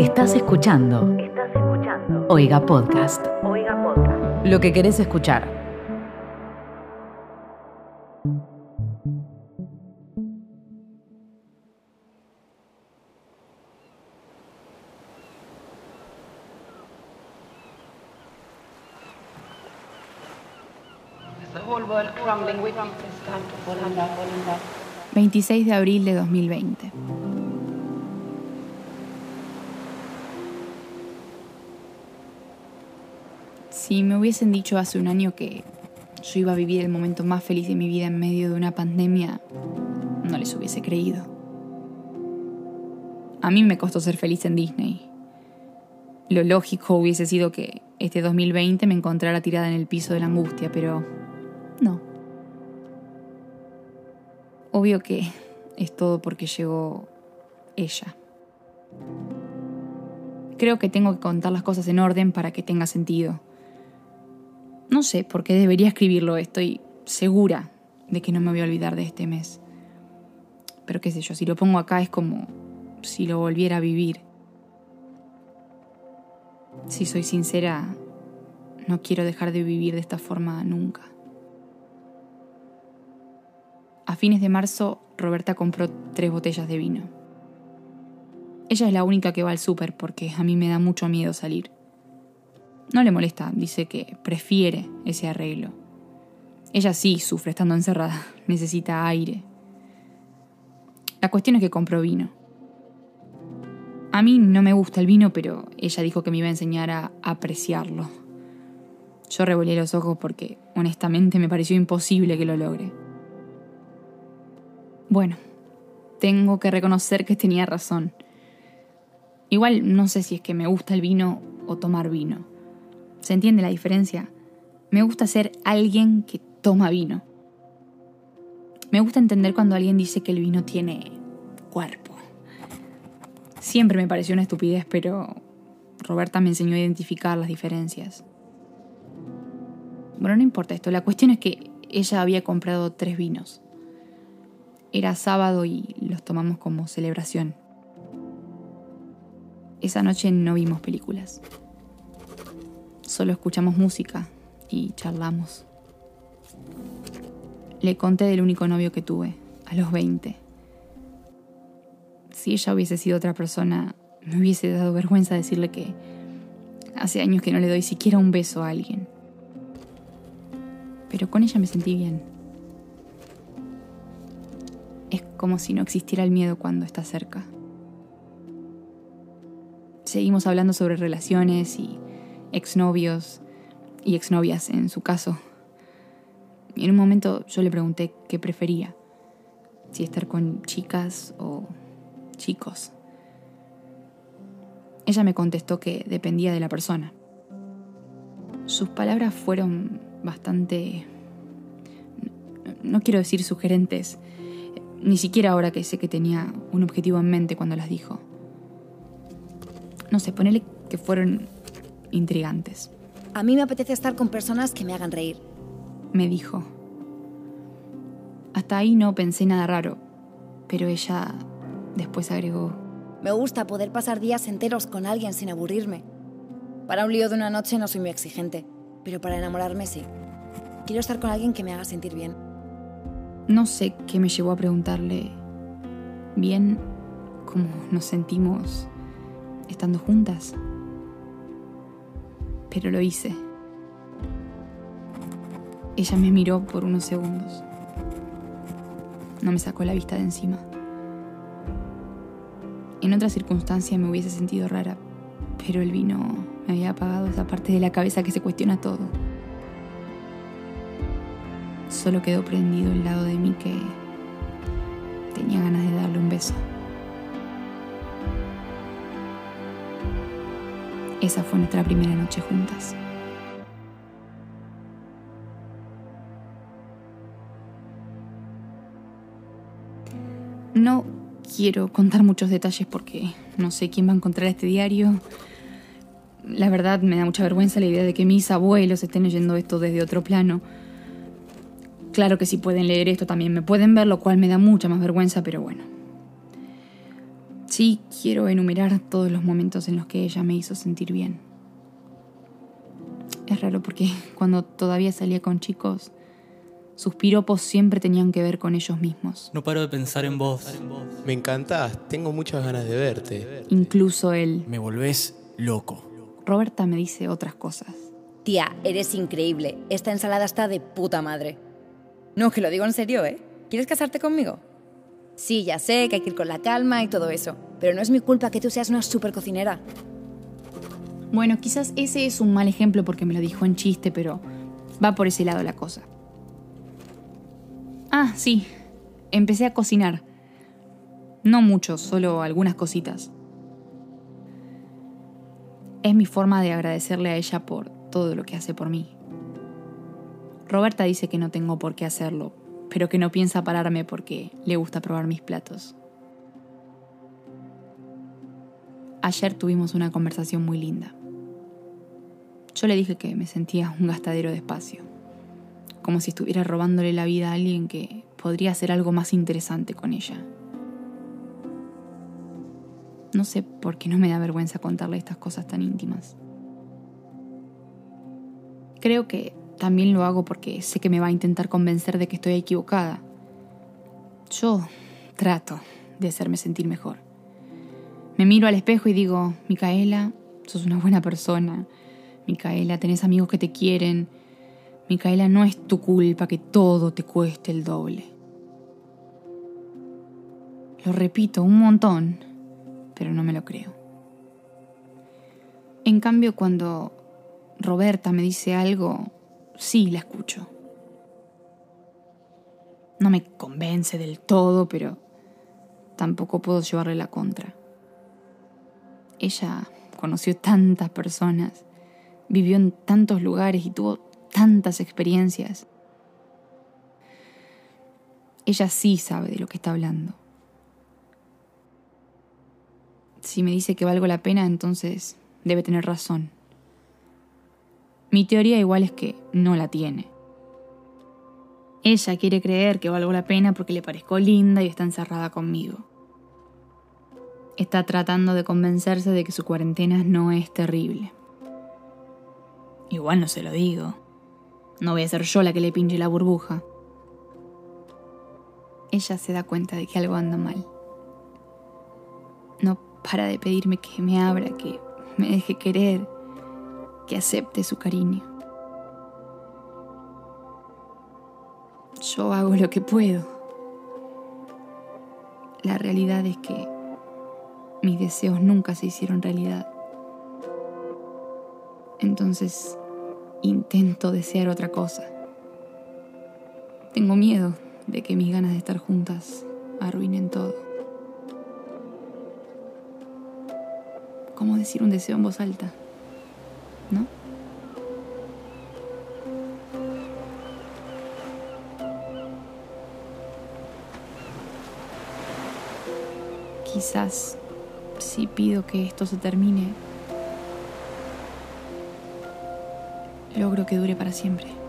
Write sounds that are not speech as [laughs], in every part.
Estás escuchando. Estás escuchando. Oiga Podcast. Oiga Podcast. Lo que querés escuchar. The whole world crumbling with it is time to fall in love, fall in love. 26 de abril de 2020. Si me hubiesen dicho hace un año que yo iba a vivir el momento más feliz de mi vida en medio de una pandemia, no les hubiese creído. A mí me costó ser feliz en Disney. Lo lógico hubiese sido que este 2020 me encontrara tirada en el piso de la angustia, pero no. Obvio que es todo porque llegó ella. Creo que tengo que contar las cosas en orden para que tenga sentido. No sé por qué debería escribirlo, estoy segura de que no me voy a olvidar de este mes. Pero qué sé yo, si lo pongo acá es como si lo volviera a vivir. Si soy sincera, no quiero dejar de vivir de esta forma nunca. A fines de marzo, Roberta compró tres botellas de vino. Ella es la única que va al súper porque a mí me da mucho miedo salir. No le molesta, dice que prefiere ese arreglo. Ella sí sufre estando encerrada, [laughs] necesita aire. La cuestión es que compró vino. A mí no me gusta el vino, pero ella dijo que me iba a enseñar a apreciarlo. Yo revolé los ojos porque honestamente me pareció imposible que lo logre. Bueno, tengo que reconocer que tenía razón. Igual no sé si es que me gusta el vino o tomar vino. ¿Se entiende la diferencia? Me gusta ser alguien que toma vino. Me gusta entender cuando alguien dice que el vino tiene cuerpo. Siempre me pareció una estupidez, pero Roberta me enseñó a identificar las diferencias. Bueno, no importa esto, la cuestión es que ella había comprado tres vinos. Era sábado y los tomamos como celebración. Esa noche no vimos películas. Solo escuchamos música y charlamos. Le conté del único novio que tuve, a los 20. Si ella hubiese sido otra persona, me hubiese dado vergüenza decirle que hace años que no le doy siquiera un beso a alguien. Pero con ella me sentí bien. Es como si no existiera el miedo cuando está cerca. Seguimos hablando sobre relaciones y exnovios y exnovias en su caso. Y en un momento yo le pregunté qué prefería, si estar con chicas o chicos. Ella me contestó que dependía de la persona. Sus palabras fueron bastante... No quiero decir sugerentes, ni siquiera ahora que sé que tenía un objetivo en mente cuando las dijo. No sé, ponele que fueron intrigantes. A mí me apetece estar con personas que me hagan reír. Me dijo. Hasta ahí no pensé nada raro, pero ella después agregó, Me gusta poder pasar días enteros con alguien sin aburrirme. Para un lío de una noche no soy muy exigente, pero para enamorarme sí. Quiero estar con alguien que me haga sentir bien. no sé qué me llevó a preguntarle, bien, cómo nos sentimos estando juntas. Pero lo hice. Ella me miró por unos segundos. No me sacó la vista de encima. En otra circunstancia me hubiese sentido rara, pero el vino me había apagado esa parte de la cabeza que se cuestiona todo. Solo quedó prendido el lado de mí que tenía ganas de darle un beso. Esa fue nuestra primera noche juntas. No quiero contar muchos detalles porque no sé quién va a encontrar este diario. La verdad me da mucha vergüenza la idea de que mis abuelos estén leyendo esto desde otro plano. Claro que si pueden leer esto también me pueden ver, lo cual me da mucha más vergüenza, pero bueno. Sí, quiero enumerar todos los momentos en los que ella me hizo sentir bien. Es raro porque [laughs] cuando todavía salía con chicos, sus piropos siempre tenían que ver con ellos mismos. No paro de pensar en vos. Me encantás, tengo muchas ganas de verte. Incluso él. Me volvés loco. Roberta me dice otras cosas. Tía, eres increíble. Esta ensalada está de puta madre. No, que lo digo en serio, ¿eh? ¿Quieres casarte conmigo? Sí, ya sé que hay que ir con la calma y todo eso, pero no es mi culpa que tú seas una super cocinera. Bueno, quizás ese es un mal ejemplo porque me lo dijo en chiste, pero va por ese lado la cosa. Ah, sí, empecé a cocinar. No mucho, solo algunas cositas. Es mi forma de agradecerle a ella por todo lo que hace por mí. Roberta dice que no tengo por qué hacerlo, pero que no piensa pararme porque le gusta probar mis platos. Ayer tuvimos una conversación muy linda. Yo le dije que me sentía un gastadero de espacio, como si estuviera robándole la vida a alguien que podría hacer algo más interesante con ella. No sé por qué no me da vergüenza contarle estas cosas tan íntimas. Creo que también lo hago porque sé que me va a intentar convencer de que estoy equivocada. Yo trato de hacerme sentir mejor. Me miro al espejo y digo, Micaela, sos una buena persona. Micaela, tenés amigos que te quieren. Micaela, no es tu culpa que todo te cueste el doble. Lo repito un montón, pero no me lo creo. En cambio, cuando Roberta me dice algo, sí la escucho. No me convence del todo, pero tampoco puedo llevarle la contra. Ella conoció tantas personas, vivió en tantos lugares y tuvo tantas experiencias. Ella sí sabe de lo que está hablando. Si me dice que valgo la pena, entonces debe tener razón. Mi teoría igual es que no la tiene. Ella quiere creer que valgo la pena porque le parezco linda y está encerrada conmigo. Está tratando de convencerse de que su cuarentena no es terrible. Igual no se lo digo. No voy a ser yo la que le pinche la burbuja. Ella se da cuenta de que algo anda mal. No para de pedirme que me abra, que me deje querer que acepte su cariño. Yo hago lo que puedo. La realidad es que mis deseos nunca se hicieron realidad. Entonces intento desear otra cosa. Tengo miedo de que mis ganas de estar juntas arruinen todo. ¿Cómo decir un deseo en voz alta? Quizás si pido que esto se termine, logro que dure para siempre.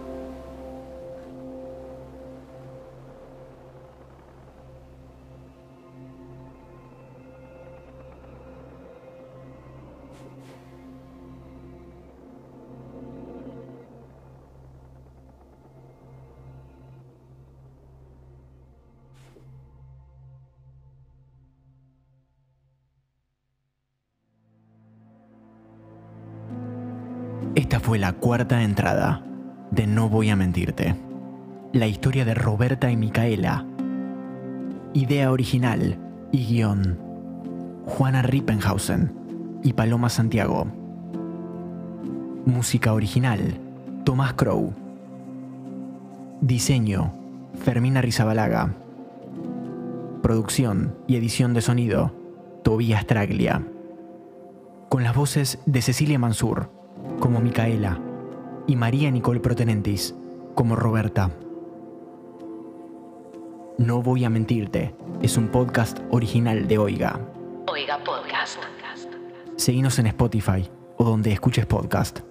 Esta fue la cuarta entrada de No voy a mentirte. La historia de Roberta y Micaela. Idea original y guion. Juana Rippenhausen y Paloma Santiago. Música original. Tomás Crow. Diseño. Fermina Rizabalaga. Producción y edición de sonido. Tobías Traglia. Con las voces de Cecilia Mansur como Micaela y María Nicole Protenentis como Roberta. No voy a mentirte, es un podcast original de Oiga. Oiga Podcast. Seguinos en Spotify o donde escuches podcast.